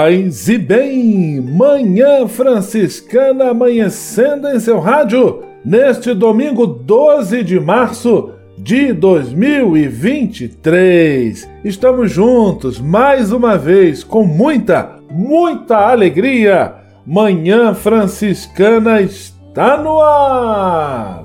Paz e bem, Manhã Franciscana amanhecendo em seu rádio neste domingo 12 de março de 2023. Estamos juntos mais uma vez com muita, muita alegria. Manhã Franciscana está no ar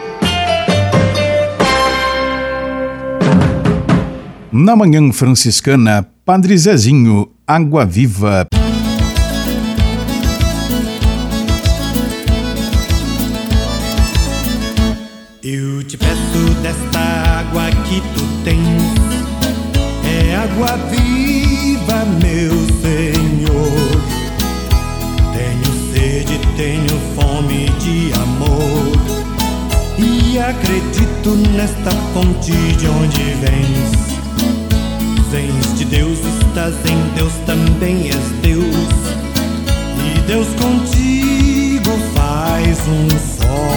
Na Manhã Franciscana, Padre Zezinho, Água Viva. Eu te peço desta água que tu tens, é água viva, meu Senhor. Tenho sede, tenho fome de amor, e acredito nesta fonte de onde vens vens de Deus, estás em Deus, também és Deus. E Deus contigo faz um só.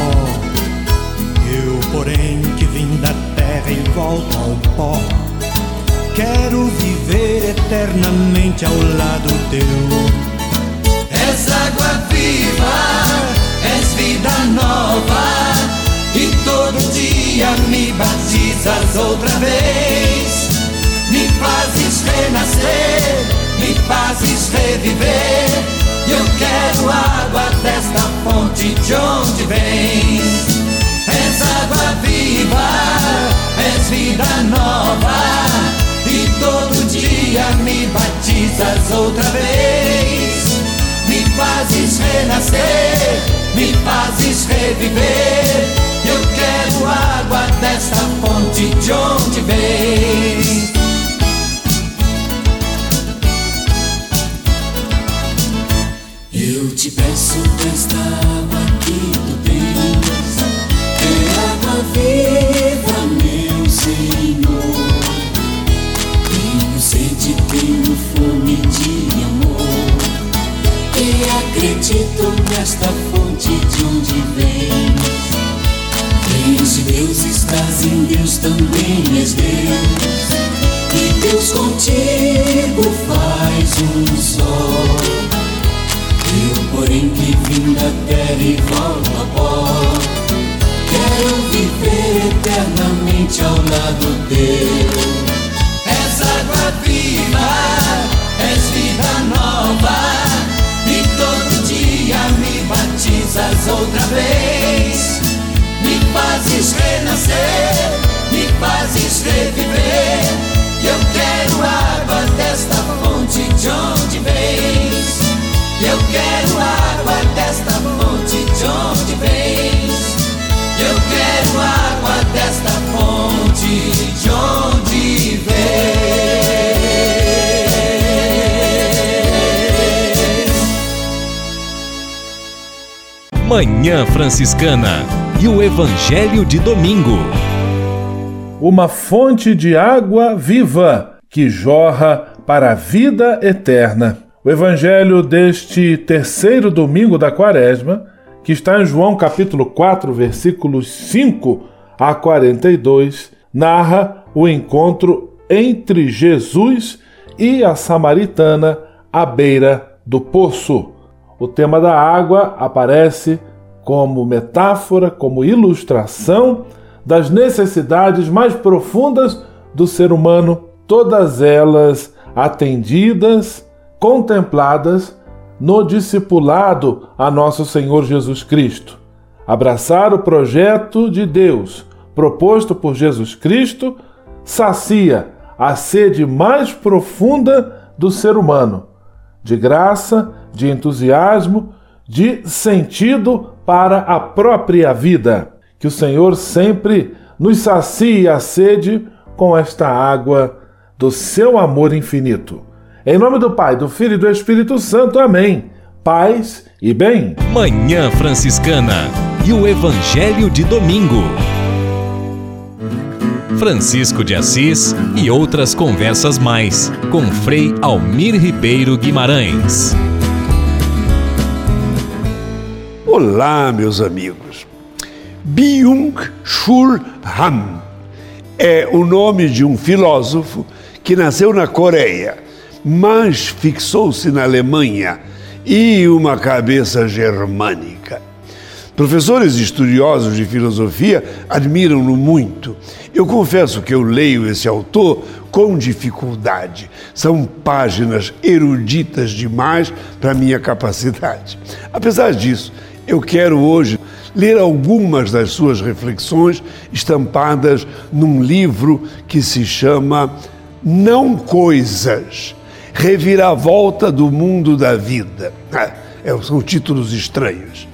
Eu, porém, que vim da terra e volto ao pó, quero viver eternamente ao lado teu. És água viva, és vida nova, e todo dia me batizas outra vez fazes renascer, me fazes reviver. Eu quero água desta fonte de onde vens. És água viva, és vida nova, e todo dia me batizas outra vez. Me fazes renascer, me fazes reviver. Eu quero água desta fonte de onde vens. Te peço desta água que tu tens, é água viva, meu Senhor. Tenho sede, tenho fome de amor, e acredito nesta fonte de onde vens. Vens de Deus, estás em Deus, também és Deus. E Deus contigo faz um sol. Eu, porém, que vim da terra e volto a pó, quero viver eternamente ao lado teu. És água viva, és vida nova, e todo dia me batizas outra vez. Me fazes renascer, me fazes reviver. Eu quero água desta fonte de onde vens. Eu quero água desta fonte de onde vens. Eu quero água desta fonte de onde vens. Manhã Franciscana e o Evangelho de Domingo. Uma fonte de água viva que jorra para a vida eterna. O Evangelho deste terceiro domingo da Quaresma, que está em João capítulo 4, versículos 5 a 42, narra o encontro entre Jesus e a samaritana à beira do poço. O tema da água aparece como metáfora, como ilustração das necessidades mais profundas do ser humano, todas elas atendidas, contempladas no discipulado a nosso Senhor Jesus Cristo. Abraçar o projeto de Deus proposto por Jesus Cristo sacia a sede mais profunda do ser humano, de graça, de entusiasmo, de sentido para a própria vida. Que o Senhor sempre nos sacie a sede com esta água do seu amor infinito. Em nome do Pai, do Filho e do Espírito Santo. Amém. Paz e bem. Manhã Franciscana e o Evangelho de Domingo. Francisco de Assis e outras conversas mais com Frei Almir Ribeiro Guimarães. Olá, meus amigos. Byung-Chul Han é o nome de um filósofo que nasceu na Coreia, mas fixou-se na Alemanha e uma cabeça germânica. Professores estudiosos de filosofia admiram-no muito. Eu confesso que eu leio esse autor com dificuldade. São páginas eruditas demais para minha capacidade. Apesar disso, eu quero hoje ler algumas das suas reflexões estampadas num livro que se chama Não Coisas Reviravolta do Mundo da Vida. É, são títulos estranhos.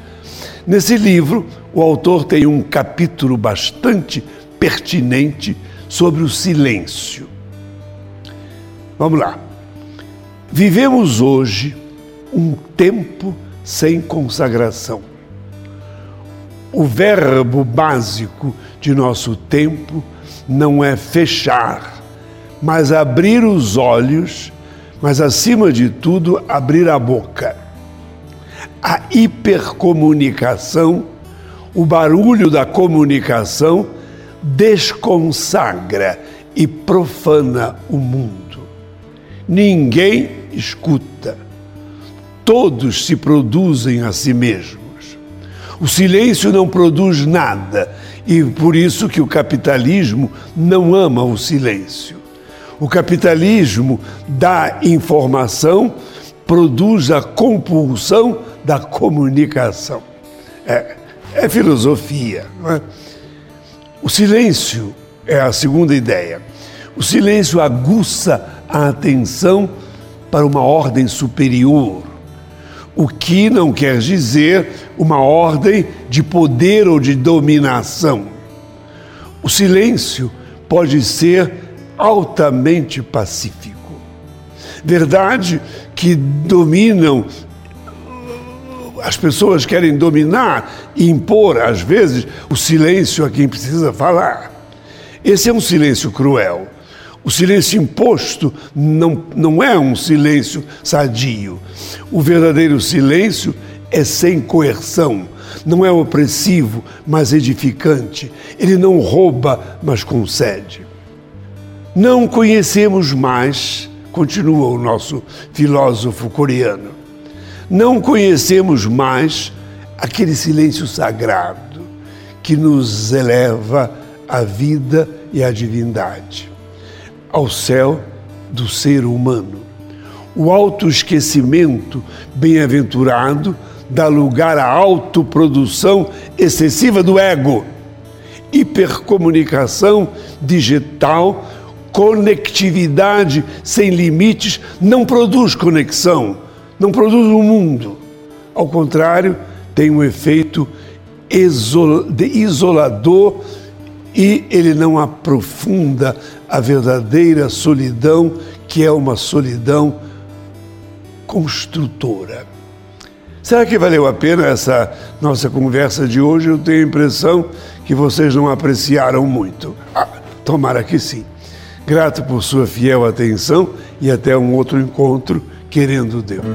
Nesse livro, o autor tem um capítulo bastante pertinente sobre o silêncio. Vamos lá. Vivemos hoje um tempo sem consagração. O verbo básico de nosso tempo não é fechar, mas abrir os olhos, mas acima de tudo, abrir a boca. A hipercomunicação, o barulho da comunicação, desconsagra e profana o mundo. Ninguém escuta todos se produzem a si mesmos. O silêncio não produz nada e por isso que o capitalismo não ama o silêncio. O capitalismo da informação produz a compulsão da comunicação. É, é filosofia. É? O silêncio é a segunda ideia. O silêncio aguça a atenção para uma ordem superior o que não quer dizer uma ordem de poder ou de dominação. O silêncio pode ser altamente pacífico. Verdade que dominam, as pessoas querem dominar e impor, às vezes, o silêncio a quem precisa falar. Esse é um silêncio cruel. O silêncio imposto não, não é um silêncio sadio. O verdadeiro silêncio é sem coerção, não é opressivo, mas edificante. Ele não rouba, mas concede. Não conhecemos mais, continua o nosso filósofo coreano, não conhecemos mais aquele silêncio sagrado que nos eleva à vida e à divindade ao céu do ser humano. O autoesquecimento bem-aventurado dá lugar à autoprodução excessiva do ego. Hipercomunicação digital, conectividade sem limites não produz conexão, não produz um mundo. Ao contrário, tem um efeito isolador e ele não aprofunda a verdadeira solidão, que é uma solidão construtora. Será que valeu a pena essa nossa conversa de hoje? Eu tenho a impressão que vocês não apreciaram muito. Ah, tomara que sim. Grato por sua fiel atenção e até um outro encontro, querendo Deus.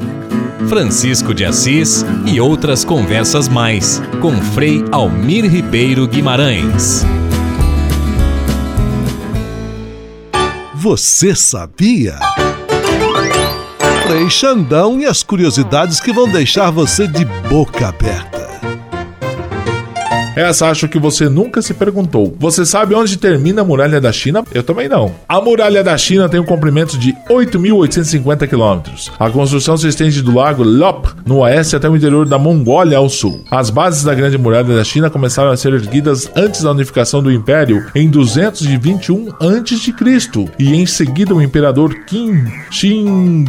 Francisco de Assis e outras conversas mais com Frei Almir Ribeiro Guimarães. Você sabia? Frei Xandão e as curiosidades que vão deixar você de boca aberta. Essa acho que você nunca se perguntou. Você sabe onde termina a muralha da China? Eu também não. A muralha da China tem um comprimento de 8.850 quilômetros. A construção se estende do lago Lop, no oeste, até o interior da Mongólia ao sul. As bases da Grande Muralha da China começaram a ser erguidas antes da unificação do Império, em 221 a.C. E em seguida o imperador Qin Shi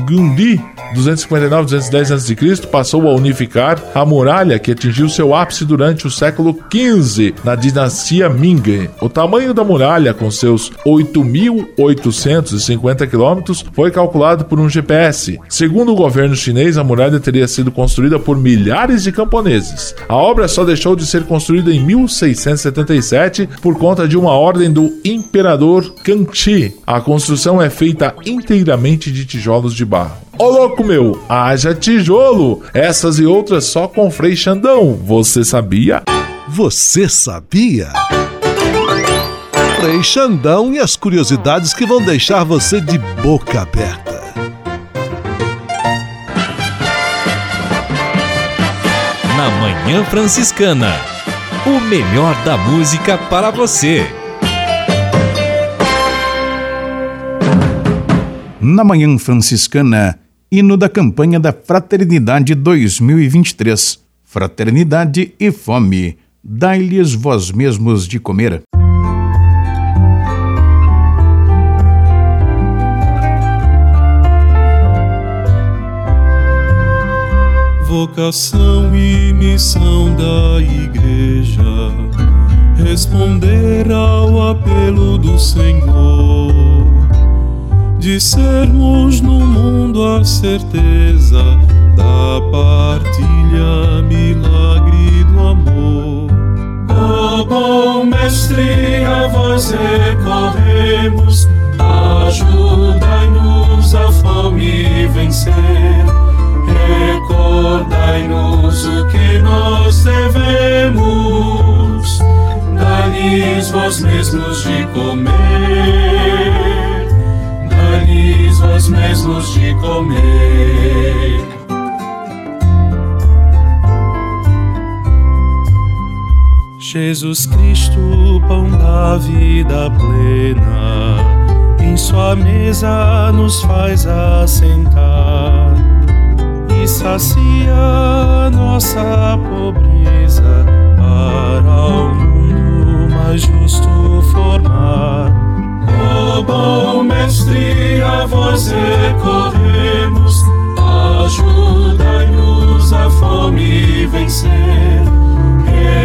Huangdi, 259-210 a.C., passou a unificar a muralha que atingiu seu ápice durante o século XV na dinastia Ming. O tamanho da muralha, com seus 8.850 quilômetros, foi calculado por um GPS. Segundo o governo chinês, a muralha teria sido construída por milhares de camponeses. A obra só deixou de ser construída em 1677 por conta de uma ordem do imperador Kangxi. A construção é feita inteiramente de tijolos de barro. Ô louco meu, haja tijolo! Essas e outras só com Frei Xandão, você sabia? Você sabia? Frei Xandão e as curiosidades que vão deixar você de boca aberta. Na Manhã Franciscana, o melhor da música para você. Na Manhã Franciscana, hino da campanha da Fraternidade 2023. Fraternidade e fome dai-lhes vós mesmos de comer. Vocação e missão da Igreja, responder ao apelo do Senhor, de sermos no mundo a certeza da partilha, milagre. Ó bom mestre, a vós recorremos, ajudai-nos a fome vencer. Recordai-nos o que nós devemos, dai-lhes vós mesmos de comer, dai-lhes vós mesmos de comer. Jesus Cristo, pão da vida plena, em Sua mesa nos faz assentar e sacia nossa pobreza para o mundo mais justo formar. Ó oh, bom Mestre, a vós recorremos, ajudai-nos a fome vencer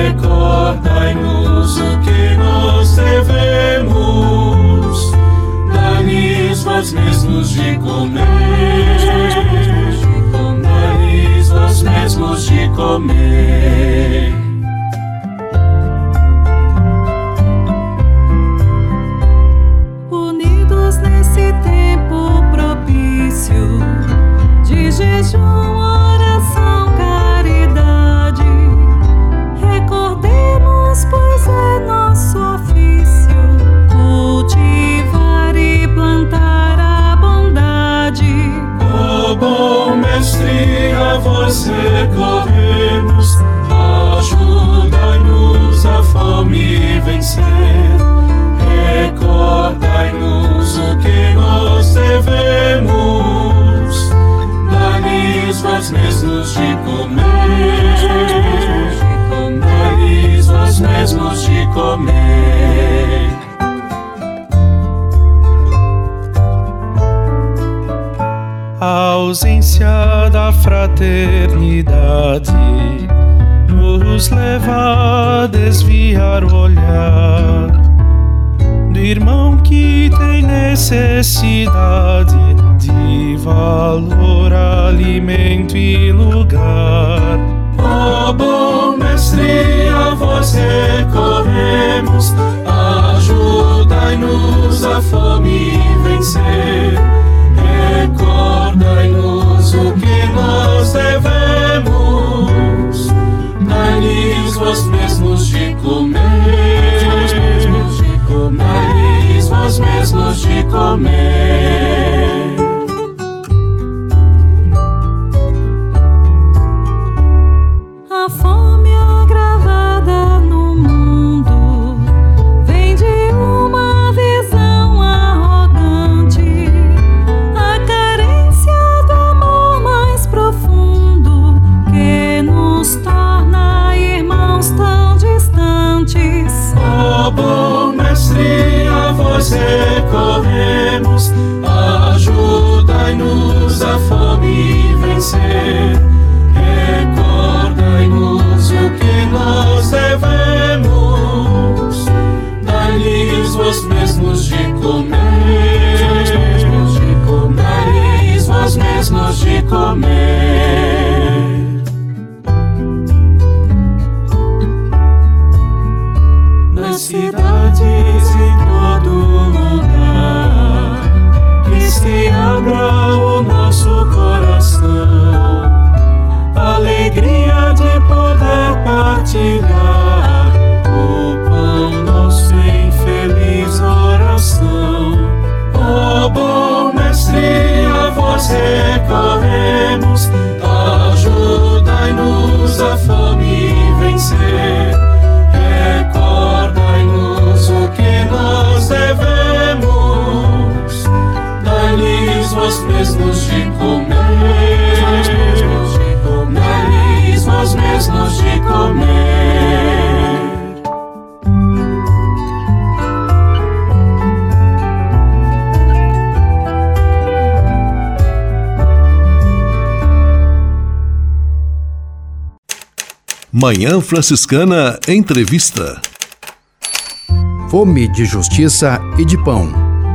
recordai-nos o que nós devemos, dai-lhes vós mesmos de comer, dai-lhes vós mesmos de comer. Recorremos, ajudai-nos a fome vencer. Recordai-nos o que nós devemos, dai-lhes vós mesmos de comer vós mesmos de comer. Ausência da fraternidade nos leva a desviar o olhar do irmão que tem necessidade de valor, alimento e lugar. Ó oh, bom mestre, a vós recorremos, ajudai-nos a fome vencer. Recordai-nos o que nós devemos, dai-lhes vós mesmos de comer. Dai-lhes vós mesmos de comer. Partilhar o pão nosso em feliz oração. Ó bom mestre, a vós recorremos, ajudai-nos a fome vencer. Recordai-nos o que nós devemos, dai-lhes vós mesmos de comer, mesmos de comer. Manhã Franciscana Entrevista. Fome de Justiça e de Pão.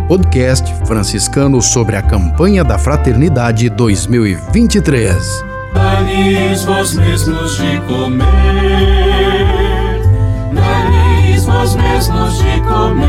Podcast franciscano sobre a campanha da Fraternidade 2023. Dai-lhes vós mesmos de comer, dai-lhes vós mesmos de comer.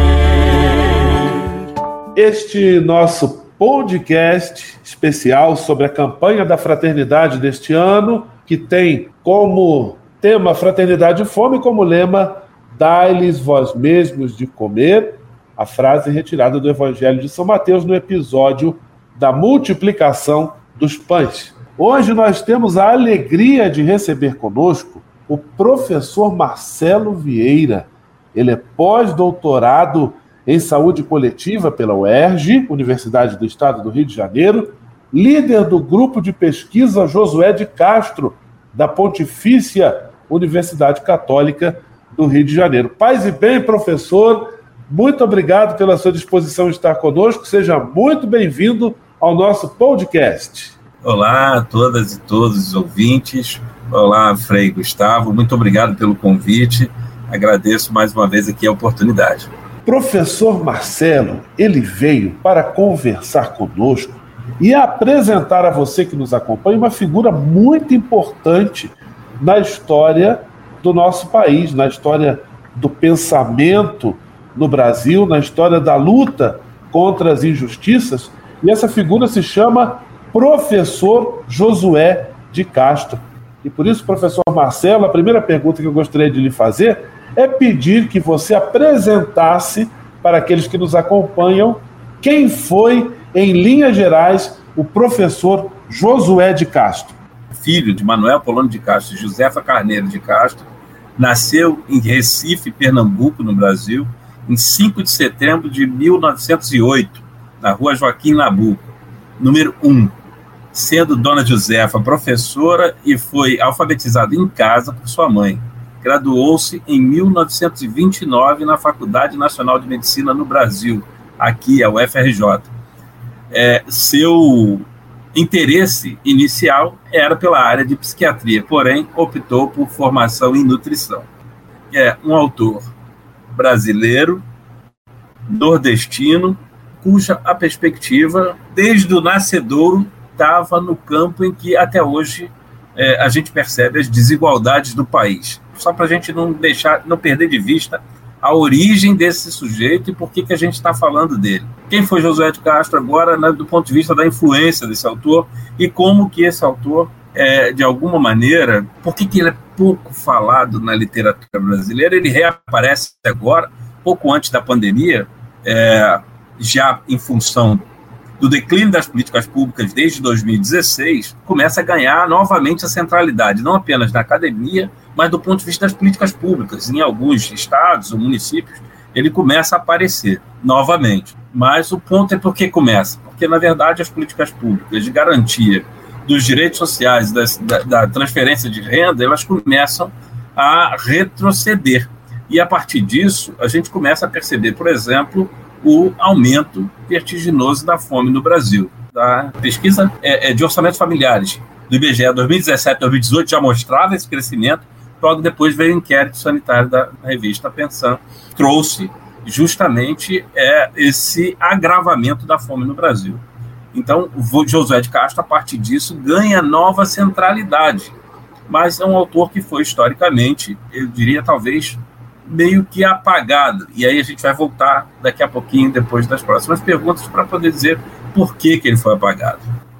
Este nosso podcast especial sobre a campanha da fraternidade deste ano, que tem como tema Fraternidade e Fome, como lema Dai-lhes vós mesmos de comer, a frase retirada do Evangelho de São Mateus no episódio da multiplicação dos pães. Hoje nós temos a alegria de receber conosco o professor Marcelo Vieira. Ele é pós-doutorado em saúde coletiva pela UERJ, Universidade do Estado do Rio de Janeiro, líder do grupo de pesquisa Josué de Castro, da Pontifícia Universidade Católica do Rio de Janeiro. Paz e bem, professor, muito obrigado pela sua disposição em estar conosco. Seja muito bem-vindo ao nosso podcast. Olá a todas e todos os ouvintes. Olá, Frei Gustavo. Muito obrigado pelo convite. Agradeço mais uma vez aqui a oportunidade. Professor Marcelo, ele veio para conversar conosco e apresentar a você que nos acompanha uma figura muito importante na história do nosso país, na história do pensamento no Brasil, na história da luta contra as injustiças. E essa figura se chama Professor Josué de Castro. E por isso, professor Marcelo, a primeira pergunta que eu gostaria de lhe fazer é pedir que você apresentasse para aqueles que nos acompanham quem foi, em linhas gerais, o professor Josué de Castro. Filho de Manuel Polônio de Castro e Josefa Carneiro de Castro, nasceu em Recife, Pernambuco, no Brasil, em 5 de setembro de 1908, na rua Joaquim Nabuco, número 1, sendo Dona Josefa professora e foi alfabetizada em casa por sua mãe. Graduou-se em 1929 na Faculdade Nacional de Medicina no Brasil, aqui, a UFRJ. É, seu interesse inicial era pela área de psiquiatria, porém optou por formação em nutrição. É um autor brasileiro, nordestino, cuja a perspectiva, desde o nascedouro, estava no campo em que até hoje é, a gente percebe as desigualdades do país. Só para a gente não deixar, não perder de vista a origem desse sujeito e por que, que a gente está falando dele. Quem foi Josué de Castro agora, né, do ponto de vista da influência desse autor e como que esse autor, é, de alguma maneira, por que, que ele é pouco falado na literatura brasileira? Ele reaparece agora, pouco antes da pandemia, é, já em função do declínio das políticas públicas desde 2016, começa a ganhar novamente a centralidade, não apenas na academia, mas do ponto de vista das políticas públicas. Em alguns estados ou municípios, ele começa a aparecer novamente. Mas o ponto é por que começa? Porque, na verdade, as políticas públicas de garantia dos direitos sociais, das, da, da transferência de renda, elas começam a retroceder. E, a partir disso, a gente começa a perceber, por exemplo, o aumento vertiginoso da fome no Brasil. A pesquisa é, é de orçamentos familiares do IBGE 2017-2018 já mostrava esse crescimento, logo depois veio o inquérito sanitário da revista Pensão, trouxe justamente é, esse agravamento da fome no Brasil. Então, Josué de Castro, a partir disso, ganha nova centralidade, mas é um autor que foi historicamente, eu diria, talvez meio que apagado. E aí a gente vai voltar daqui a pouquinho, depois das próximas perguntas, para poder dizer por que, que ele foi apagado.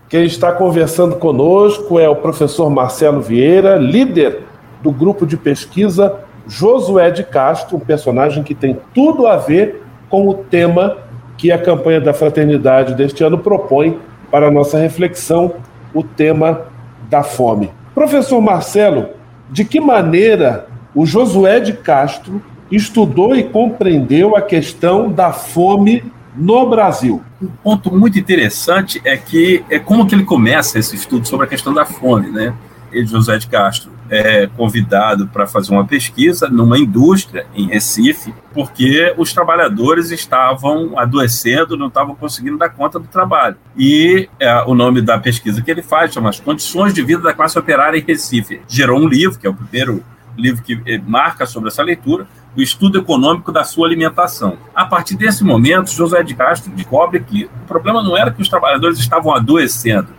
Quem está conversando conosco é o professor Marcelo Vieira, líder do grupo de pesquisa Josué de Castro, um personagem que tem tudo a ver com o tema que a campanha da fraternidade deste ano propõe para a nossa reflexão, o tema da fome. Professor Marcelo, de que maneira o Josué de Castro estudou e compreendeu a questão da fome no Brasil. Um ponto muito interessante é que é como que ele começa esse estudo sobre a questão da fome, né? Ele, José de Castro, é convidado para fazer uma pesquisa numa indústria em Recife, porque os trabalhadores estavam adoecendo, não estavam conseguindo dar conta do trabalho. E é, o nome da pesquisa que ele faz chama As Condições de Vida da Classe Operária em Recife. Gerou um livro, que é o primeiro livro que eh, marca sobre essa leitura, o estudo econômico da sua alimentação. A partir desse momento, José de Castro descobre que o problema não era que os trabalhadores estavam adoecendo.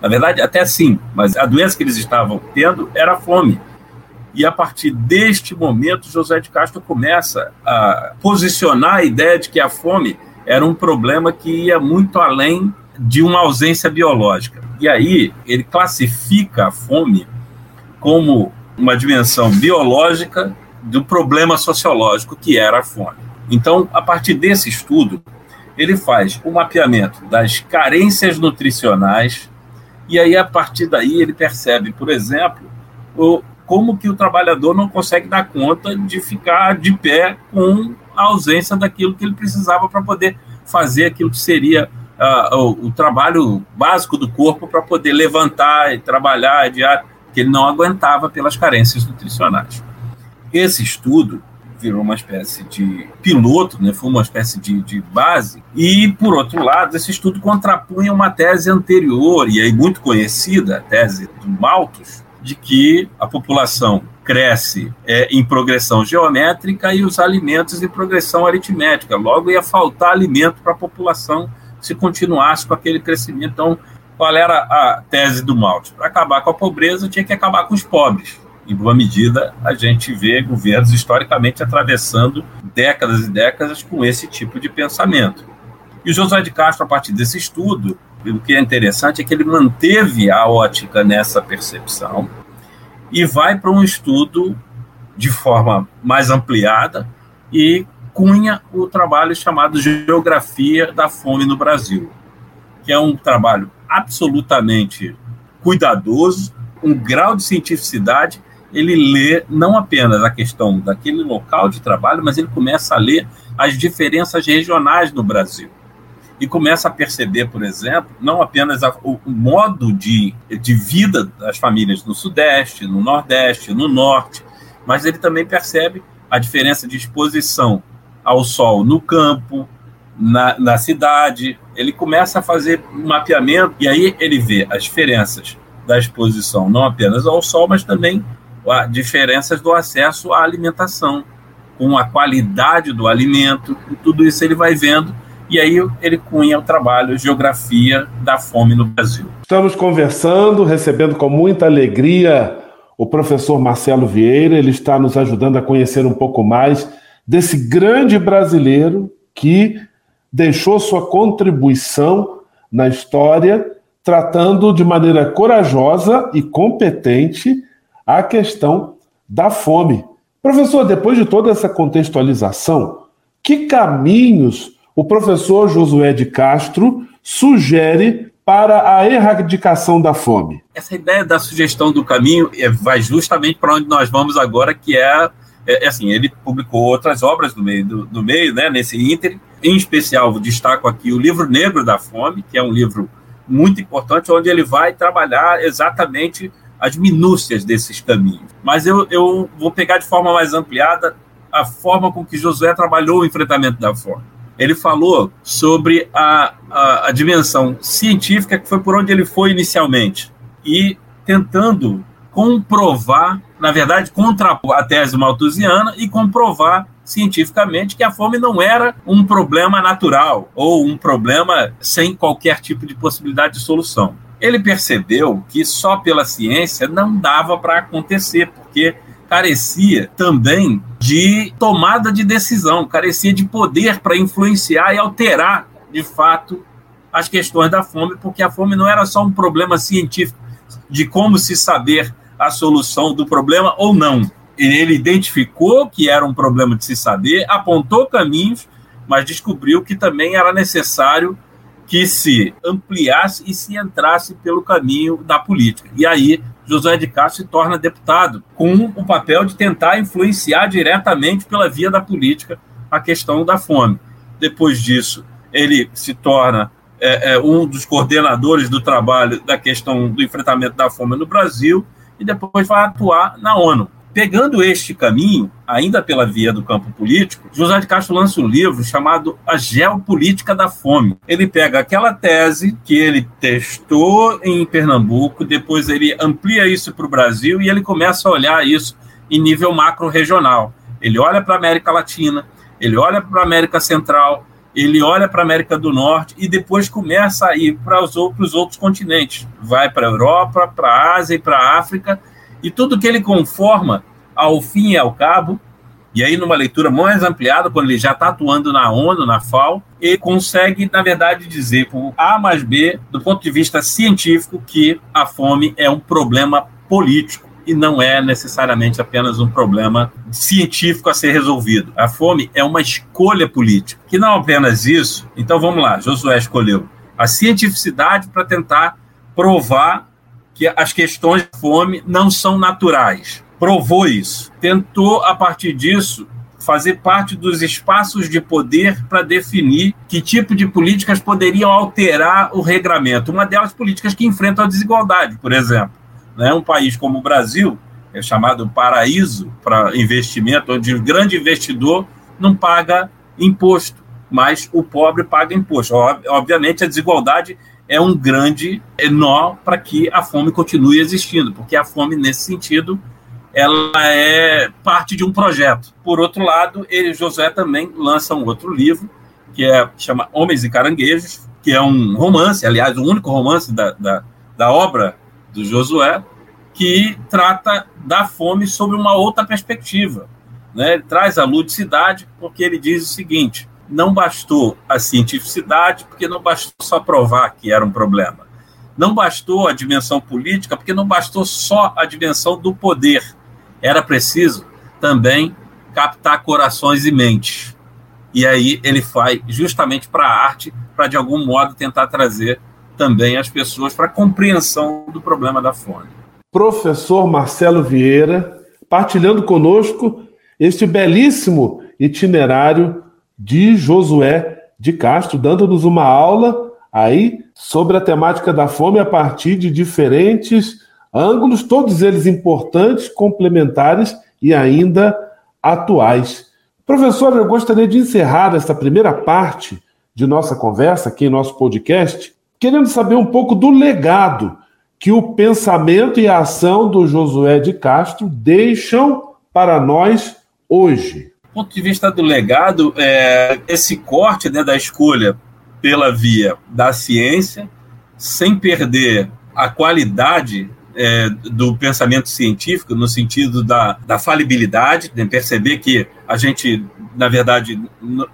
Na verdade, até sim, mas a doença que eles estavam tendo era a fome. E a partir deste momento, José de Castro começa a posicionar a ideia de que a fome era um problema que ia muito além de uma ausência biológica. E aí ele classifica a fome como uma dimensão biológica do problema sociológico que era a fome. Então, a partir desse estudo, ele faz o mapeamento das carências nutricionais e aí a partir daí ele percebe, por exemplo, o, como que o trabalhador não consegue dar conta de ficar de pé com a ausência daquilo que ele precisava para poder fazer aquilo que seria uh, o, o, trabalho básico do corpo para poder levantar e trabalhar diário que ele não aguentava pelas carências nutricionais. Esse estudo virou uma espécie de piloto, né? foi uma espécie de, de base, e, por outro lado, esse estudo contrapunha uma tese anterior, e aí muito conhecida, a tese do Malthus, de que a população cresce é, em progressão geométrica e os alimentos em progressão aritmética. Logo, ia faltar alimento para a população se continuasse com aquele crescimento. Então, qual era a tese do Malte? Para acabar com a pobreza, tinha que acabar com os pobres. Em boa medida, a gente vê governos historicamente atravessando décadas e décadas com esse tipo de pensamento. E o José de Castro, a partir desse estudo, o que é interessante é que ele manteve a ótica nessa percepção e vai para um estudo de forma mais ampliada e cunha o trabalho chamado Geografia da Fome no Brasil, que é um trabalho absolutamente cuidadoso, um grau de cientificidade. Ele lê não apenas a questão daquele local de trabalho, mas ele começa a ler as diferenças regionais no Brasil. E começa a perceber, por exemplo, não apenas a, o, o modo de, de vida das famílias no Sudeste, no Nordeste, no Norte, mas ele também percebe a diferença de exposição ao sol no campo, na, na cidade, ele começa a fazer mapeamento e aí ele vê as diferenças da exposição, não apenas ao sol, mas também as diferenças do acesso à alimentação, com a qualidade do alimento, tudo isso ele vai vendo. E aí ele cunha o trabalho Geografia da Fome no Brasil. Estamos conversando, recebendo com muita alegria o professor Marcelo Vieira, ele está nos ajudando a conhecer um pouco mais desse grande brasileiro que deixou sua contribuição na história, tratando de maneira corajosa e competente a questão da fome. Professor, depois de toda essa contextualização, que caminhos o professor Josué de Castro sugere para a erradicação da fome? Essa ideia da sugestão do caminho é, vai justamente para onde nós vamos agora, que é, é, é, assim, ele publicou outras obras no meio, do, no meio né, nesse ínter, em especial destaco aqui o livro Negro da Fome, que é um livro muito importante, onde ele vai trabalhar exatamente as minúcias desses caminhos. Mas eu, eu vou pegar de forma mais ampliada a forma com que Josué trabalhou o enfrentamento da fome. Ele falou sobre a, a, a dimensão científica, que foi por onde ele foi inicialmente, e tentando comprovar, na verdade, contrapor a tese malthusiana e comprovar cientificamente que a fome não era um problema natural ou um problema sem qualquer tipo de possibilidade de solução. Ele percebeu que só pela ciência não dava para acontecer, porque carecia também de tomada de decisão, carecia de poder para influenciar e alterar, de fato, as questões da fome, porque a fome não era só um problema científico de como se saber a solução do problema ou não. Ele identificou que era um problema de se saber, apontou caminhos, mas descobriu que também era necessário que se ampliasse e se entrasse pelo caminho da política. E aí José de Castro se torna deputado, com o papel de tentar influenciar diretamente pela via da política a questão da fome. Depois disso, ele se torna é, é, um dos coordenadores do trabalho da questão do enfrentamento da fome no Brasil e depois vai atuar na ONU. Pegando este caminho, ainda pela via do campo político, José de Castro lança um livro chamado A Geopolítica da Fome. Ele pega aquela tese que ele testou em Pernambuco, depois ele amplia isso para o Brasil e ele começa a olhar isso em nível macro-regional. Ele olha para a América Latina, ele olha para a América Central, ele olha para a América do Norte e depois começa a ir para os outros, outros continentes. Vai para a Europa, para a Ásia e para a África e tudo que ele conforma, ao fim e ao cabo, e aí numa leitura mais ampliada, quando ele já está atuando na ONU, na FAO, ele consegue, na verdade, dizer por A mais B, do ponto de vista científico, que a fome é um problema político e não é necessariamente apenas um problema científico a ser resolvido. A fome é uma escolha política, que não apenas isso. Então vamos lá, Josué escolheu a cientificidade para tentar provar que as questões de fome não são naturais. Provou isso. Tentou, a partir disso, fazer parte dos espaços de poder para definir que tipo de políticas poderiam alterar o regramento. Uma delas, políticas que enfrentam a desigualdade, por exemplo. Né? Um país como o Brasil, é chamado paraíso para investimento, onde o grande investidor não paga imposto, mas o pobre paga imposto. Obviamente, a desigualdade é um grande nó para que a fome continue existindo, porque a fome, nesse sentido, ela é parte de um projeto. Por outro lado, ele, José também lança um outro livro, que é, chama Homens e Caranguejos, que é um romance, aliás, o único romance da, da, da obra do Josué, que trata da fome sobre uma outra perspectiva. Né? Ele traz a ludicidade, porque ele diz o seguinte: não bastou a cientificidade, porque não bastou só provar que era um problema. Não bastou a dimensão política, porque não bastou só a dimensão do poder. Era preciso também captar corações e mentes. E aí ele vai justamente para a arte, para de algum modo tentar trazer também as pessoas para a compreensão do problema da fome. Professor Marcelo Vieira, partilhando conosco este belíssimo itinerário de Josué de Castro, dando-nos uma aula aí sobre a temática da fome a partir de diferentes ângulos, todos eles importantes, complementares e ainda atuais. Professor, eu gostaria de encerrar esta primeira parte de nossa conversa aqui em nosso podcast, querendo saber um pouco do legado que o pensamento e a ação do Josué de Castro deixam para nós hoje. Ponto de vista do legado, é, esse corte né, da escolha pela via da ciência, sem perder a qualidade é, do pensamento científico, no sentido da, da falibilidade, de perceber que a gente, na verdade,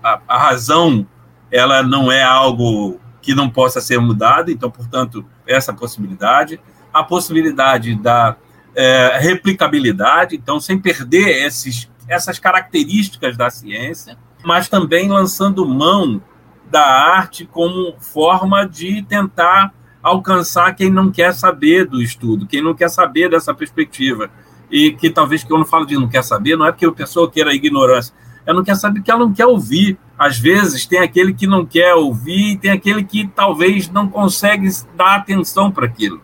a, a razão ela não é algo que não possa ser mudado, então, portanto, essa possibilidade. A possibilidade da é, replicabilidade, então, sem perder esses, essas características da ciência, mas também lançando mão da arte como forma de tentar alcançar quem não quer saber do estudo, quem não quer saber dessa perspectiva. E que talvez que eu não falo de não quer saber, não é porque a pessoa queira ignorância, ela não quer saber porque ela não quer ouvir. Às vezes tem aquele que não quer ouvir e tem aquele que talvez não consegue dar atenção para aquilo.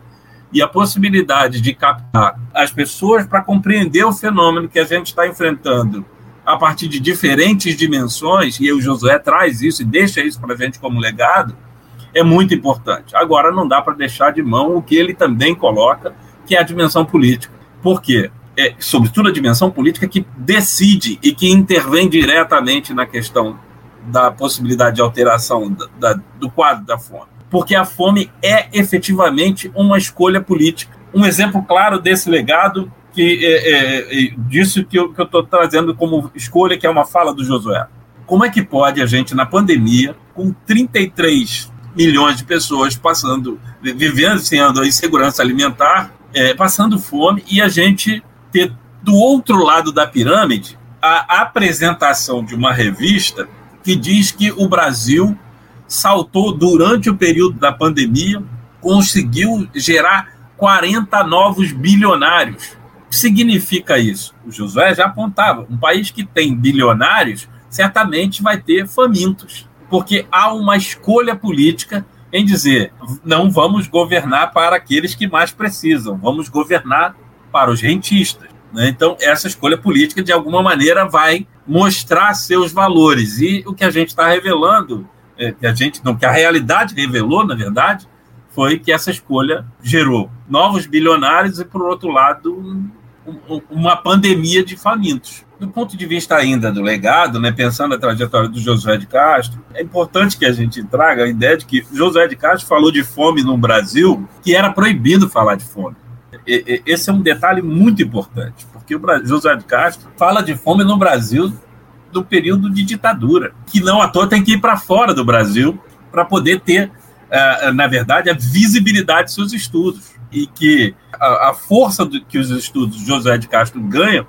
E a possibilidade de captar as pessoas para compreender o fenômeno que a gente está enfrentando a partir de diferentes dimensões, e o Josué traz isso e deixa isso para a gente como legado, é muito importante. Agora, não dá para deixar de mão o que ele também coloca, que é a dimensão política. Por quê? É, sobretudo a dimensão política que decide e que intervém diretamente na questão da possibilidade de alteração da, da, do quadro da fome. Porque a fome é efetivamente uma escolha política. Um exemplo claro desse legado, que é, é, é disso que eu estou trazendo como escolha, que é uma fala do Josué. Como é que pode a gente, na pandemia, com 33 milhões de pessoas passando, vivendo sendo insegurança alimentar, é, passando fome, e a gente ter do outro lado da pirâmide a apresentação de uma revista que diz que o Brasil saltou durante o período da pandemia, conseguiu gerar 40 novos bilionários. O que significa isso? O Josué já apontava: um país que tem bilionários certamente vai ter famintos porque há uma escolha política em dizer não vamos governar para aqueles que mais precisam, vamos governar para os rentistas. Né? Então, essa escolha política, de alguma maneira, vai mostrar seus valores. E o que a gente está revelando, que a gente não, que a realidade revelou, na verdade, foi que essa escolha gerou novos bilionários e, por outro lado, uma pandemia de famintos. Do ponto de vista ainda do legado, né, pensando a trajetória do José de Castro, é importante que a gente traga a ideia de que José de Castro falou de fome no Brasil que era proibido falar de fome. E, e, esse é um detalhe muito importante, porque o José de Castro fala de fome no Brasil do período de ditadura, que não à toa tem que ir para fora do Brasil para poder ter, uh, na verdade, a visibilidade de seus estudos e que a, força que os estudos de José de Castro ganham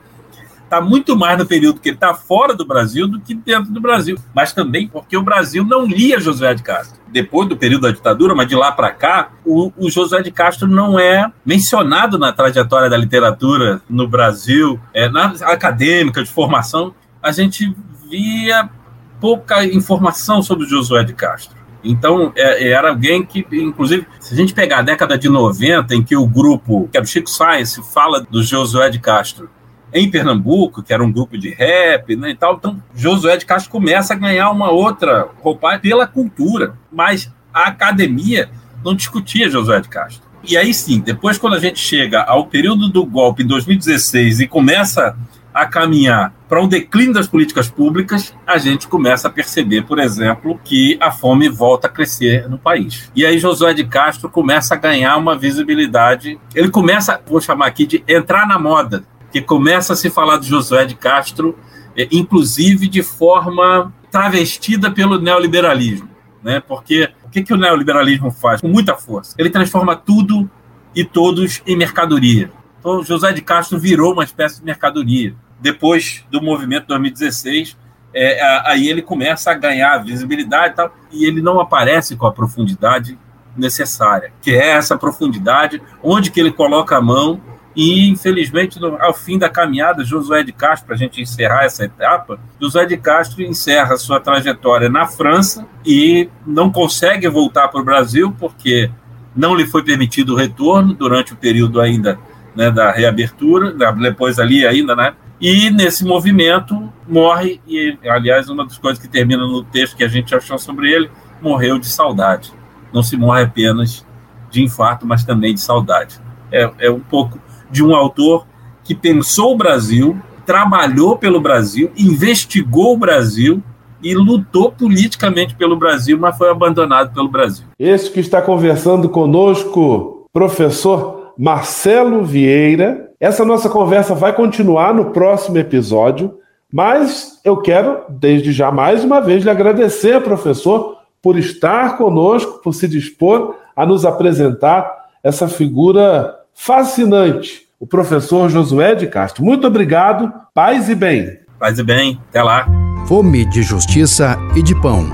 está muito mais no período que ele está fora do Brasil do que dentro do Brasil. Mas também porque o Brasil não lia José de Castro. Depois do período da ditadura, mas de lá para cá, o, o, José de Castro não é mencionado na trajetória da literatura no Brasil, é, na acadêmica, de formação. A gente via pouca informação sobre Josué de Castro. Então, é, é, era alguém que, inclusive, se a gente pegar a década de 90, em que o grupo, que era o Chico Science, fala do Josué de Castro em Pernambuco, que era um grupo de rap né, e tal, então Josué de Castro começa a ganhar uma outra roupagem pela cultura, mas a academia não discutia Josué de Castro. E aí sim, depois quando a gente chega ao período do golpe em 2016 e começa a caminhar para um declínio das políticas públicas, a gente começa a perceber, por exemplo, que a fome volta a crescer no país. E aí Josué de Castro começa a ganhar uma visibilidade. Ele começa, vou chamar aqui de entrar na moda, que começa a se falar de Josué de Castro, é, inclusive de forma travestida pelo neoliberalismo, né? Porque o que, que o neoliberalismo faz com muita força? Ele transforma tudo e todos em mercadoria. Então, José de Castro virou uma espécie de mercadoria. Depois do movimento 2016, é, aí ele começa a ganhar visibilidade e tal, e ele não aparece com a profundidade necessária, que é essa profundidade, onde que ele coloca a mão, e infelizmente, no, ao fim da caminhada, Josué de Castro, para a gente encerrar essa etapa, Josué de Castro encerra sua trajetória na França e não consegue voltar para o Brasil, porque não lhe foi permitido o retorno durante o período ainda né, da reabertura, depois ali ainda, né? E nesse movimento morre, e aliás, uma das coisas que termina no texto que a gente achou sobre ele, morreu de saudade. Não se morre apenas de infarto, mas também de saudade. É, é um pouco de um autor que pensou o Brasil, trabalhou pelo Brasil, investigou o Brasil e lutou politicamente pelo Brasil, mas foi abandonado pelo Brasil. Este que está conversando conosco, professor Marcelo Vieira. Essa nossa conversa vai continuar no próximo episódio, mas eu quero, desde já, mais uma vez, lhe agradecer, professor, por estar conosco, por se dispor a nos apresentar essa figura fascinante, o professor Josué de Castro. Muito obrigado, paz e bem. Paz e bem, até lá. Fome de Justiça e de Pão.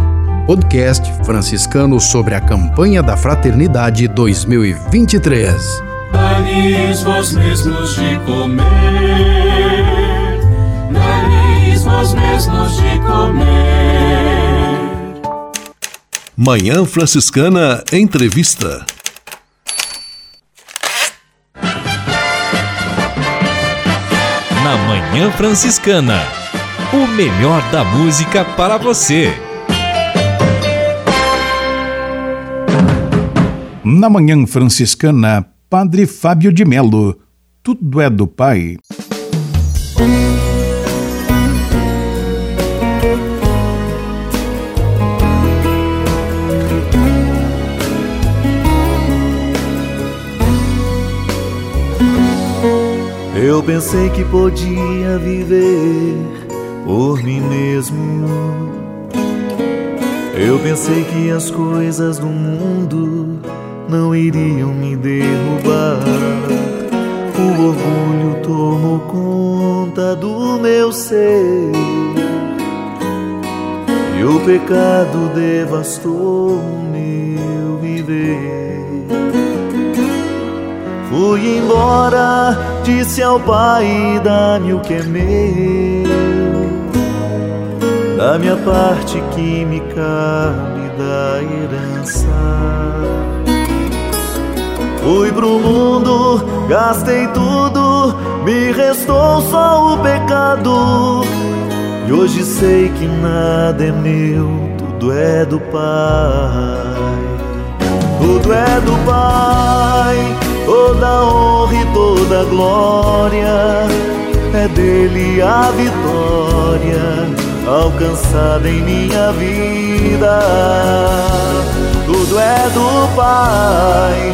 Podcast franciscano sobre a campanha da Fraternidade 2023. Dai-lhes vós mesmos de comer, dai-lhes vós mesmos de comer. Manhã Franciscana Entrevista. Na Manhã Franciscana. O melhor da música para você. Na Manhã Franciscana, Padre Fábio de Melo. Tudo é do Pai. Eu pensei que podia viver por mim mesmo. Eu pensei que as coisas do mundo não iriam me derrubar. O orgulho tomou conta do meu ser. E o pecado devastou o meu viver. Fui embora, disse ao pai: dá-me o que é meu, da minha parte que me cabe da herança. Fui pro mundo, gastei tudo, me restou só o pecado. E hoje sei que nada é meu, tudo é do Pai. Tudo é do Pai toda honra e toda glória é dele a vitória alcançada em minha vida. Tudo é do Pai,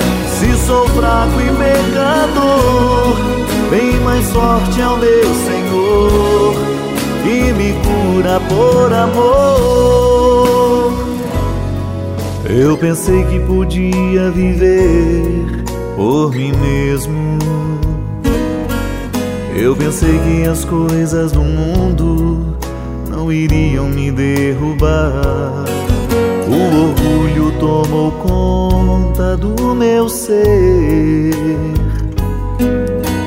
sou fraco e pecador, bem mais forte é o meu Senhor que me cura por amor. Eu pensei que podia viver por mim mesmo. Eu pensei que as coisas do mundo não iriam me derrubar. O orgulho tomou conta do meu ser.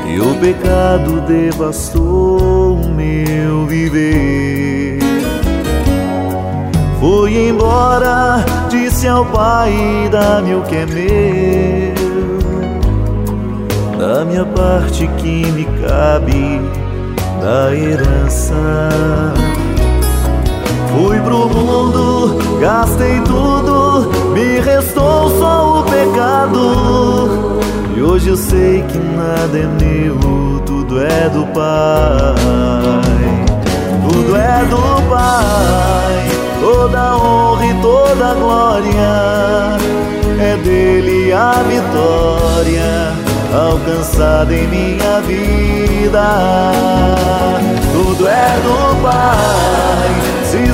E o pecado devastou o meu viver. Fui embora, disse ao pai: dá-me o que é meu da minha parte que me cabe da herança. Fui pro mundo, gastei tudo, me restou só o pecado. E hoje eu sei que nada é meu, tudo é do Pai. Tudo é do Pai, toda honra e toda glória é dele a vitória alcançada em minha vida. Tudo é do Pai,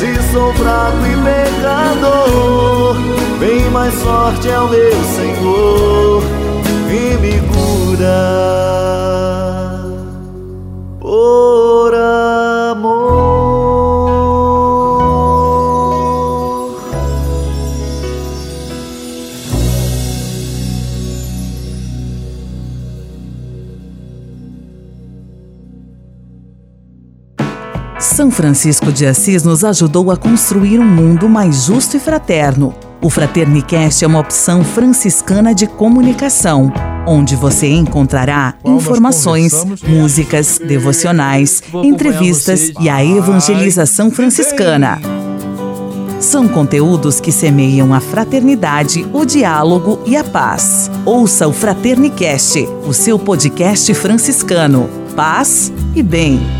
se sou fraco e pecador, bem mais forte é o meu Senhor e me cura. São Francisco de Assis nos ajudou a construir um mundo mais justo e fraterno. O Fraternicast é uma opção franciscana de comunicação, onde você encontrará informações, músicas, devocionais, entrevistas e a evangelização franciscana. São conteúdos que semeiam a fraternidade, o diálogo e a paz. Ouça o Fraternicast, o seu podcast franciscano. Paz e bem.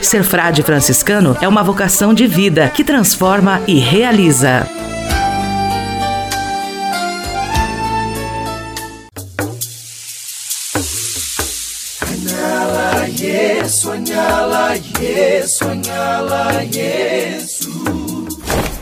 Ser frade franciscano é uma vocação de vida que transforma e realiza. Sonhá-la, yes.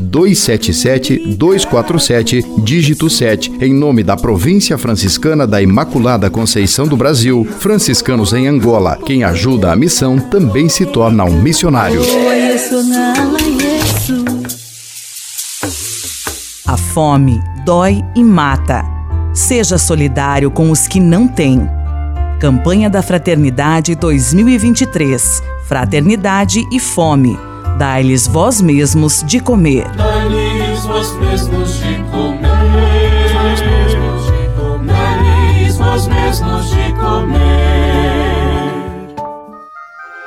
277-247, dígito 7, em nome da Província Franciscana da Imaculada Conceição do Brasil, franciscanos em Angola. Quem ajuda a missão também se torna um missionário. A fome dói e mata. Seja solidário com os que não têm. Campanha da Fraternidade 2023. Fraternidade e fome. Dai-lhes vós mesmos de comer. Dai-lhes vós mesmos de comer. Dai-lhes vós mesmos de comer.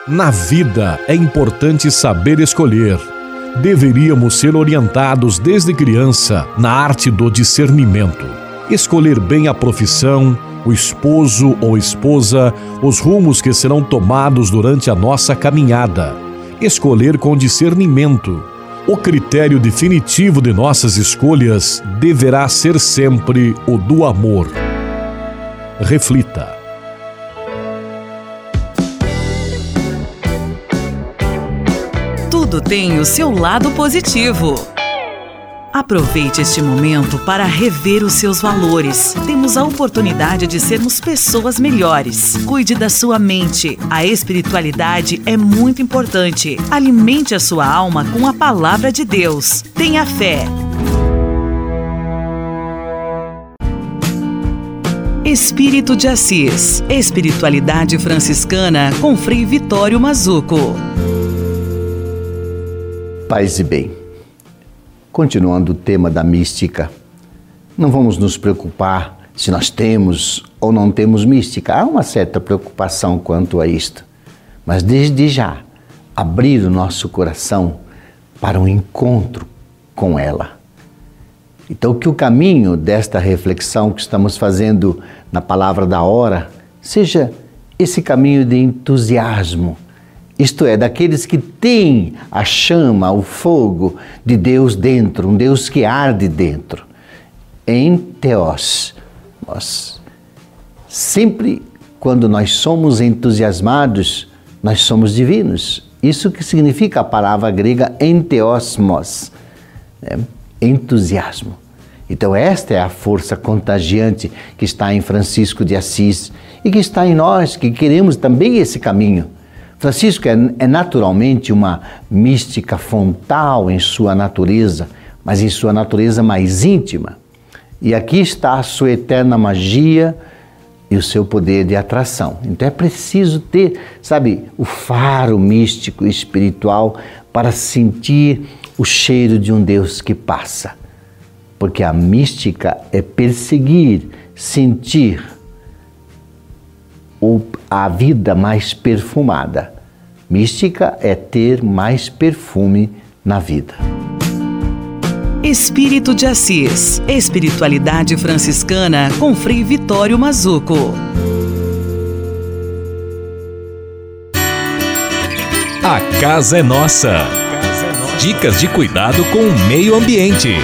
Na vida é importante saber escolher. Deveríamos ser orientados desde criança na arte do discernimento. Escolher bem a profissão, o esposo ou esposa, os rumos que serão tomados durante a nossa caminhada escolher com discernimento. O critério definitivo de nossas escolhas deverá ser sempre o do amor. Reflita. Tudo tem o seu lado positivo. Aproveite este momento para rever os seus valores. Temos a oportunidade de sermos pessoas melhores. Cuide da sua mente. A espiritualidade é muito importante. Alimente a sua alma com a palavra de Deus. Tenha fé. Espírito de Assis. Espiritualidade franciscana com Frei Vitório Mazuco. Paz e bem. Continuando o tema da mística, não vamos nos preocupar se nós temos ou não temos mística. Há uma certa preocupação quanto a isto, mas desde já abrir o nosso coração para um encontro com ela. Então, que o caminho desta reflexão que estamos fazendo na palavra da hora seja esse caminho de entusiasmo isto é, daqueles que têm a chama, o fogo de Deus dentro, um Deus que arde dentro. Em Teós. Nós, sempre quando nós somos entusiasmados, nós somos divinos. Isso que significa a palavra grega enteosmos, né? entusiasmo. Então, esta é a força contagiante que está em Francisco de Assis e que está em nós, que queremos também esse caminho. Francisco é, é naturalmente uma mística fontal em sua natureza, mas em sua natureza mais íntima. E aqui está a sua eterna magia e o seu poder de atração. Então é preciso ter, sabe, o faro místico e espiritual para sentir o cheiro de um Deus que passa. Porque a mística é perseguir, sentir a vida mais perfumada. Mística é ter mais perfume na vida. Espírito de Assis. Espiritualidade franciscana com Frei Vitório Mazuco. A casa é nossa. Dicas de cuidado com o meio ambiente.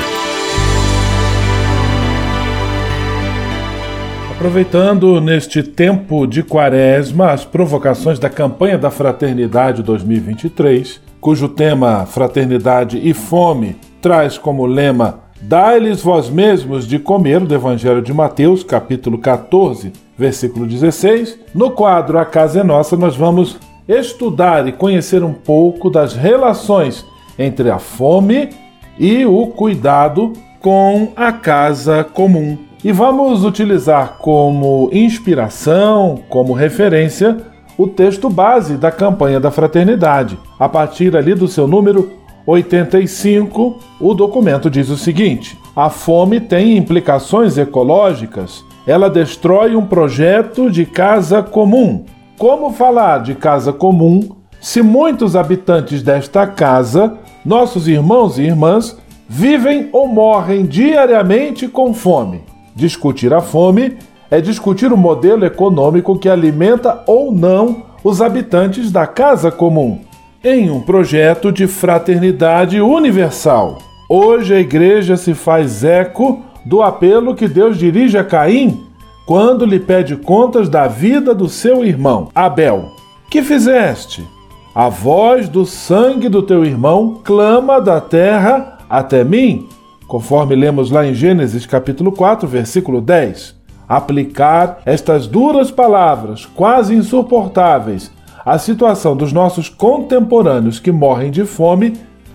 Aproveitando neste tempo de quaresma as provocações da campanha da Fraternidade 2023, cujo tema Fraternidade e Fome traz como lema Dai-lhes vós mesmos de comer, do Evangelho de Mateus, capítulo 14, versículo 16. No quadro A Casa é Nossa, nós vamos estudar e conhecer um pouco das relações entre a fome e o cuidado com a casa comum e vamos utilizar como inspiração, como referência, o texto base da campanha da fraternidade. A partir ali do seu número 85, o documento diz o seguinte: a fome tem implicações ecológicas. Ela destrói um projeto de casa comum. Como falar de casa comum se muitos habitantes desta casa, nossos irmãos e irmãs, vivem ou morrem diariamente com fome? Discutir a fome é discutir o modelo econômico que alimenta ou não os habitantes da casa comum, em um projeto de fraternidade universal. Hoje a igreja se faz eco do apelo que Deus dirige a Caim quando lhe pede contas da vida do seu irmão, Abel. Que fizeste? A voz do sangue do teu irmão clama da terra até mim conforme lemos lá em Gênesis capítulo 4, versículo 10. Aplicar estas duras palavras, quase insuportáveis, à situação dos nossos contemporâneos que morrem de fome,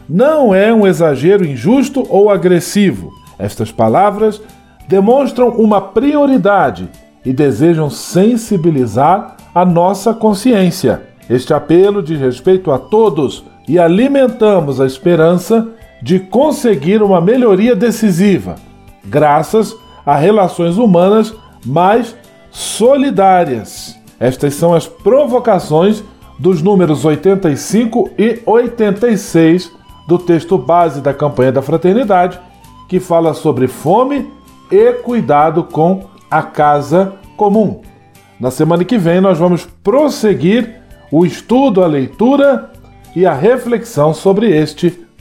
não é um exagero injusto ou agressivo. Estas palavras demonstram uma prioridade e desejam sensibilizar a nossa consciência. Este apelo diz respeito a todos e alimentamos a esperança de conseguir uma melhoria decisiva, graças a relações humanas mais solidárias. Estas são as provocações dos números 85 e 86 do texto base da campanha da fraternidade, que fala sobre fome e cuidado com a casa comum. Na semana que vem nós vamos prosseguir o estudo, a leitura e a reflexão sobre este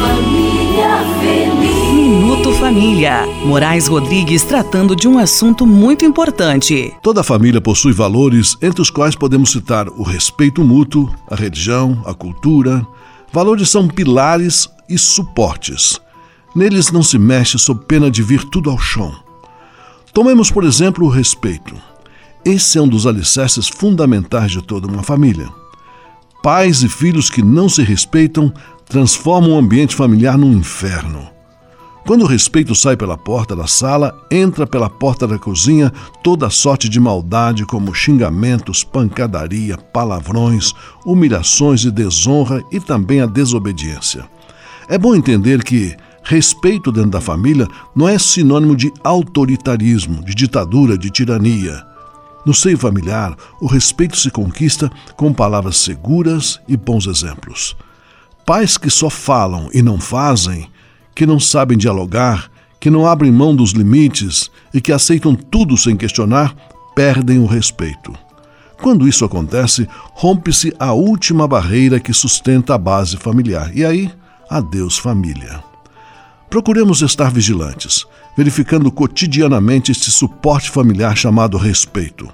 Família feliz. Minuto Família. Moraes Rodrigues tratando de um assunto muito importante. Toda família possui valores entre os quais podemos citar o respeito mútuo, a religião, a cultura. Valores são pilares e suportes. Neles não se mexe sob pena de vir tudo ao chão. Tomemos, por exemplo, o respeito. Esse é um dos alicerces fundamentais de toda uma família. Pais e filhos que não se respeitam transformam o ambiente familiar num inferno. Quando o respeito sai pela porta da sala, entra pela porta da cozinha toda sorte de maldade, como xingamentos, pancadaria, palavrões, humilhações e desonra e também a desobediência. É bom entender que Respeito dentro da família não é sinônimo de autoritarismo, de ditadura, de tirania. No seio familiar, o respeito se conquista com palavras seguras e bons exemplos. Pais que só falam e não fazem, que não sabem dialogar, que não abrem mão dos limites e que aceitam tudo sem questionar, perdem o respeito. Quando isso acontece, rompe-se a última barreira que sustenta a base familiar. E aí, adeus família. Procuremos estar vigilantes, verificando cotidianamente este suporte familiar chamado respeito.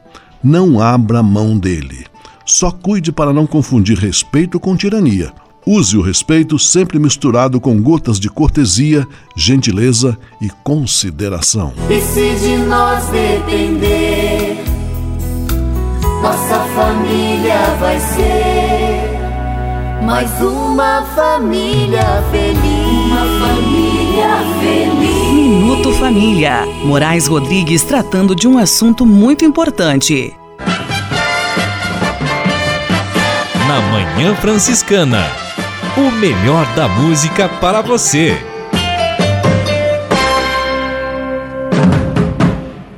Não abra mão dele. Só cuide para não confundir respeito com tirania. Use o respeito sempre misturado com gotas de cortesia, gentileza e consideração. E se de nós depender, nossa família vai ser mais uma família feliz. Uma família feliz. Minuto Família. Moraes Rodrigues tratando de um assunto muito importante. Na Manhã Franciscana. O melhor da música para você.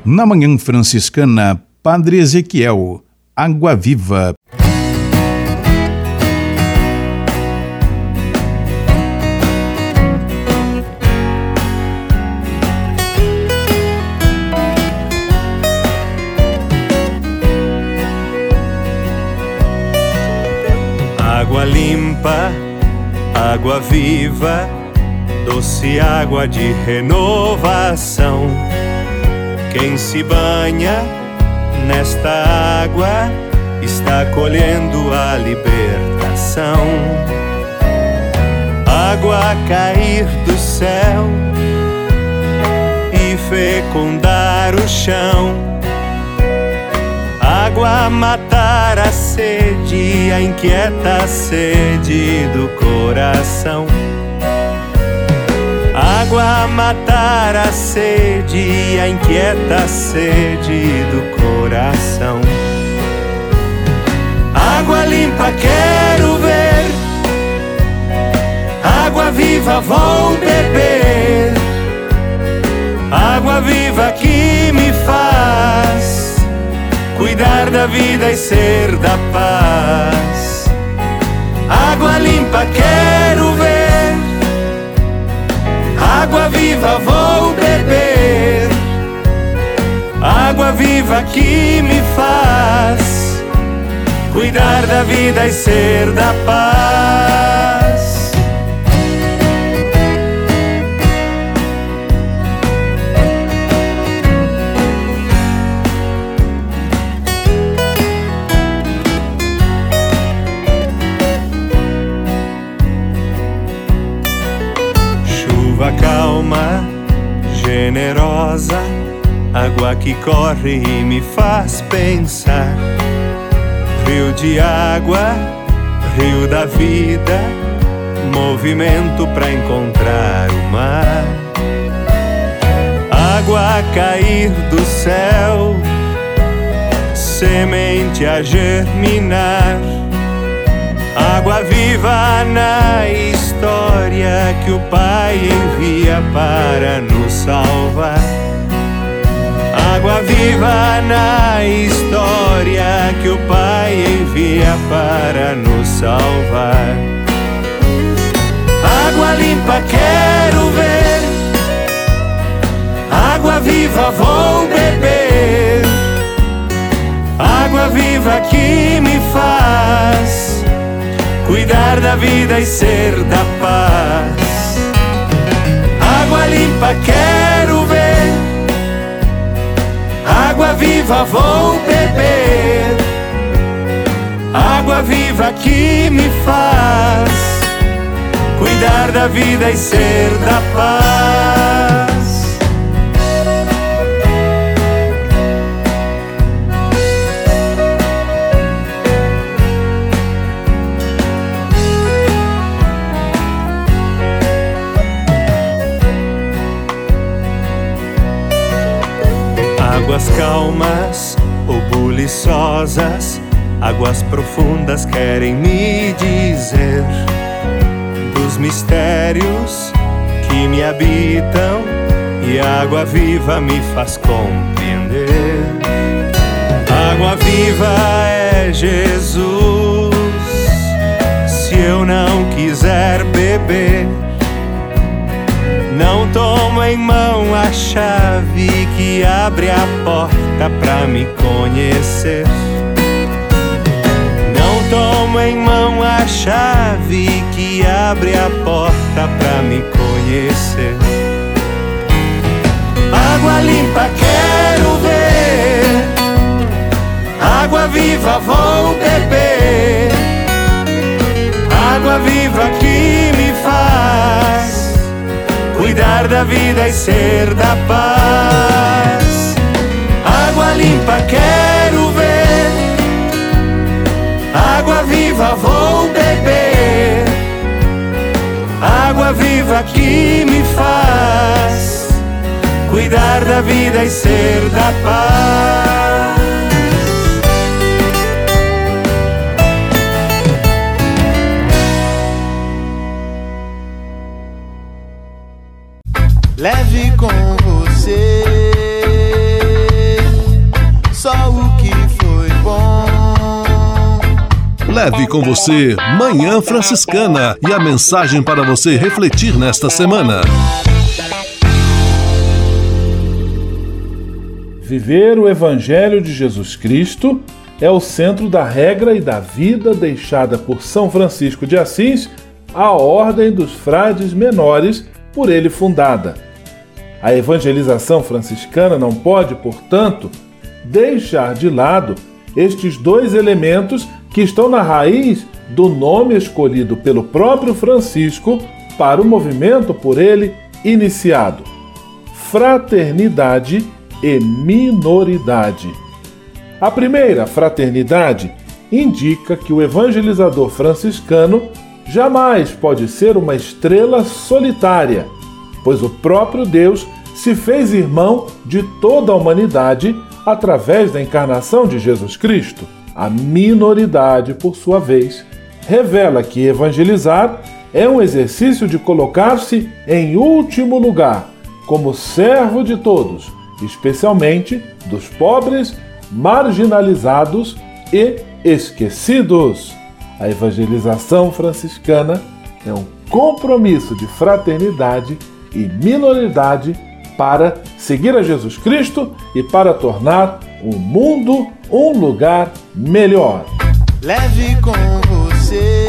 Na Manhã Franciscana, Padre Ezequiel, Água Viva. Água limpa, água viva, doce água de renovação. Quem se banha nesta água está colhendo a libertação. Água a cair do céu e fecundar o chão água matar a sede, a inquieta sede do coração. Água matar a sede, a inquieta sede do coração. Água limpa quero ver, água viva vou beber, água viva que da vida e ser da paz. Água limpa quero ver, água viva vou beber, água viva que me faz cuidar da vida e ser da paz. Calma, generosa, água que corre e me faz pensar. Rio de água, rio da vida, movimento para encontrar o mar. Água a cair do céu, semente a germinar. Água viva na história que o Pai envia para nos salvar. Água viva na história que o Pai envia para nos salvar. Água limpa quero ver, água viva vou beber, água viva que me faz cuidar da vida e ser da paz. Água limpa quero ver, água viva vou beber, água viva que me faz cuidar da vida e ser da paz. Águas calmas ou buliçosas, águas profundas querem me dizer dos mistérios que me habitam e água viva me faz compreender. Água viva é Jesus. Se eu não quiser beber, tomo em mão a chave que abre a porta pra me conhecer. Não tomo em mão a chave que abre a porta pra me conhecer. Água limpa quero ver, água viva vou beber, água viva que me faz cuidar da vida e ser da paz. Água limpa quero ver, água viva vou beber, água viva que me faz cuidar da vida e ser da paz. Leve com você só o que foi bom. Leve com você Manhã Franciscana e a mensagem para você refletir nesta semana. Viver o Evangelho de Jesus Cristo é o centro da regra e da vida deixada por São Francisco de Assis à ordem dos frades menores por ele fundada. A evangelização franciscana não pode, portanto, deixar de lado estes dois elementos que estão na raiz do nome escolhido pelo próprio Francisco para o movimento por ele iniciado: fraternidade e minoridade. A primeira, fraternidade, indica que o evangelizador franciscano jamais pode ser uma estrela solitária, pois o próprio Deus se fez irmão de toda a humanidade através da encarnação de Jesus Cristo. A minoridade, por sua vez, revela que evangelizar é um exercício de colocar-se em último lugar, como servo de todos, especialmente dos pobres, marginalizados e esquecidos. A evangelização franciscana é um compromisso de fraternidade e minoridade para seguir a Jesus Cristo e para tornar o mundo um lugar melhor. Leve com você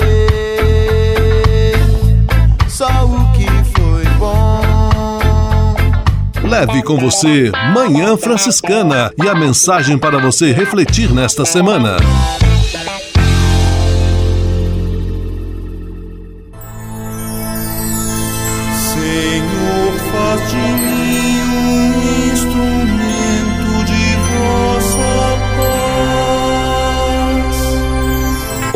só o que foi bom. Leve com você Manhã Franciscana e a mensagem para você refletir nesta semana.